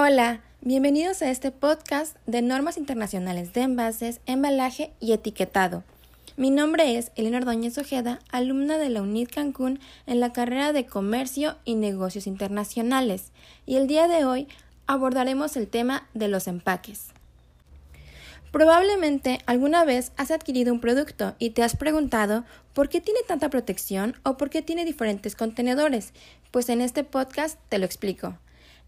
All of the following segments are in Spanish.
Hola, bienvenidos a este podcast de normas internacionales de envases, embalaje y etiquetado. Mi nombre es Elena Ordóñez Ojeda, alumna de la UNID Cancún en la carrera de Comercio y Negocios Internacionales, y el día de hoy abordaremos el tema de los empaques. Probablemente alguna vez has adquirido un producto y te has preguntado por qué tiene tanta protección o por qué tiene diferentes contenedores, pues en este podcast te lo explico.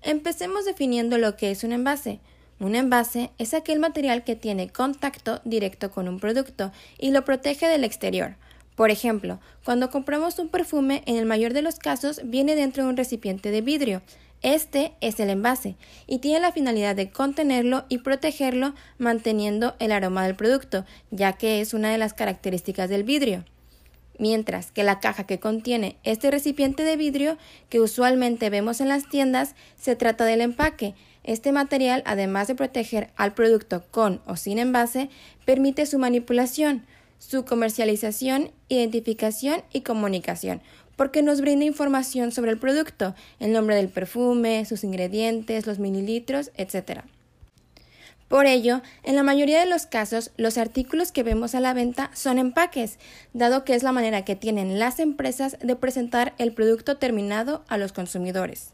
Empecemos definiendo lo que es un envase. Un envase es aquel material que tiene contacto directo con un producto y lo protege del exterior. Por ejemplo, cuando compramos un perfume, en el mayor de los casos viene dentro de un recipiente de vidrio. Este es el envase y tiene la finalidad de contenerlo y protegerlo manteniendo el aroma del producto, ya que es una de las características del vidrio mientras que la caja que contiene este recipiente de vidrio que usualmente vemos en las tiendas se trata del empaque. Este material, además de proteger al producto con o sin envase, permite su manipulación, su comercialización, identificación y comunicación, porque nos brinda información sobre el producto, el nombre del perfume, sus ingredientes, los mililitros, etc. Por ello, en la mayoría de los casos, los artículos que vemos a la venta son empaques, dado que es la manera que tienen las empresas de presentar el producto terminado a los consumidores.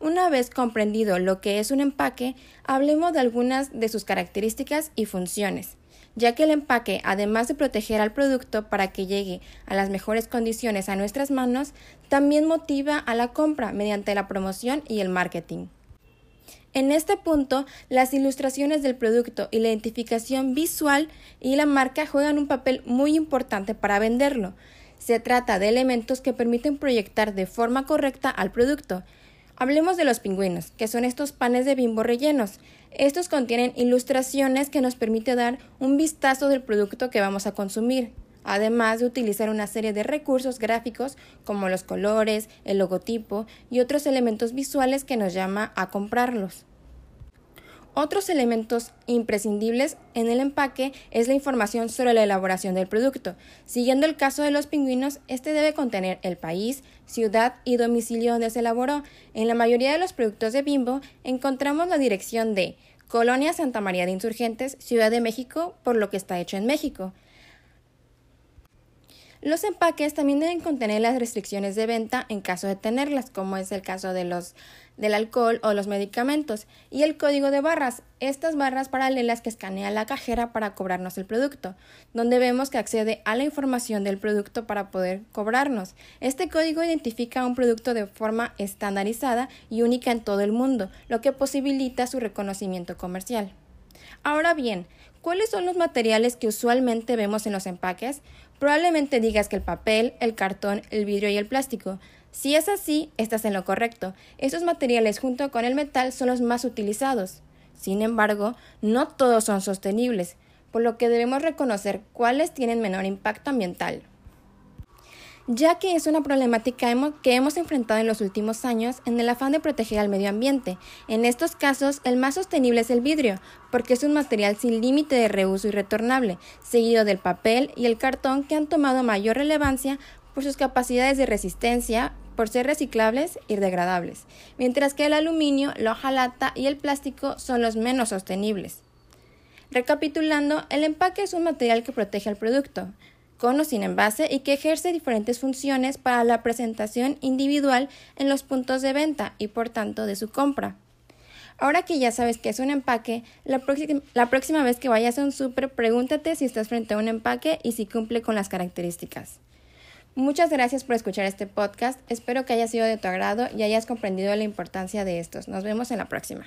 Una vez comprendido lo que es un empaque, hablemos de algunas de sus características y funciones, ya que el empaque, además de proteger al producto para que llegue a las mejores condiciones a nuestras manos, también motiva a la compra mediante la promoción y el marketing. En este punto, las ilustraciones del producto y la identificación visual y la marca juegan un papel muy importante para venderlo. Se trata de elementos que permiten proyectar de forma correcta al producto. Hablemos de los pingüinos, que son estos panes de bimbo rellenos. Estos contienen ilustraciones que nos permiten dar un vistazo del producto que vamos a consumir, además de utilizar una serie de recursos gráficos como los colores, el logotipo y otros elementos visuales que nos llama a comprarlos. Otros elementos imprescindibles en el empaque es la información sobre la elaboración del producto. Siguiendo el caso de los pingüinos, este debe contener el país, ciudad y domicilio donde se elaboró. En la mayoría de los productos de Bimbo encontramos la dirección de Colonia Santa María de Insurgentes, Ciudad de México, por lo que está hecho en México. Los empaques también deben contener las restricciones de venta en caso de tenerlas, como es el caso de los del alcohol o los medicamentos, y el código de barras, estas barras paralelas que escanea la cajera para cobrarnos el producto, donde vemos que accede a la información del producto para poder cobrarnos. Este código identifica un producto de forma estandarizada y única en todo el mundo, lo que posibilita su reconocimiento comercial. Ahora bien, ¿cuáles son los materiales que usualmente vemos en los empaques? Probablemente digas que el papel, el cartón, el vidrio y el plástico. Si es así, estás en lo correcto. Estos materiales junto con el metal son los más utilizados. Sin embargo, no todos son sostenibles, por lo que debemos reconocer cuáles tienen menor impacto ambiental ya que es una problemática que hemos enfrentado en los últimos años en el afán de proteger al medio ambiente. En estos casos, el más sostenible es el vidrio, porque es un material sin límite de reuso y retornable, seguido del papel y el cartón que han tomado mayor relevancia por sus capacidades de resistencia, por ser reciclables y degradables, mientras que el aluminio, la hojalata y el plástico son los menos sostenibles. Recapitulando, el empaque es un material que protege al producto, con o sin envase y que ejerce diferentes funciones para la presentación individual en los puntos de venta y por tanto de su compra. Ahora que ya sabes que es un empaque, la, la próxima vez que vayas a un súper, pregúntate si estás frente a un empaque y si cumple con las características. Muchas gracias por escuchar este podcast. Espero que haya sido de tu agrado y hayas comprendido la importancia de estos. Nos vemos en la próxima.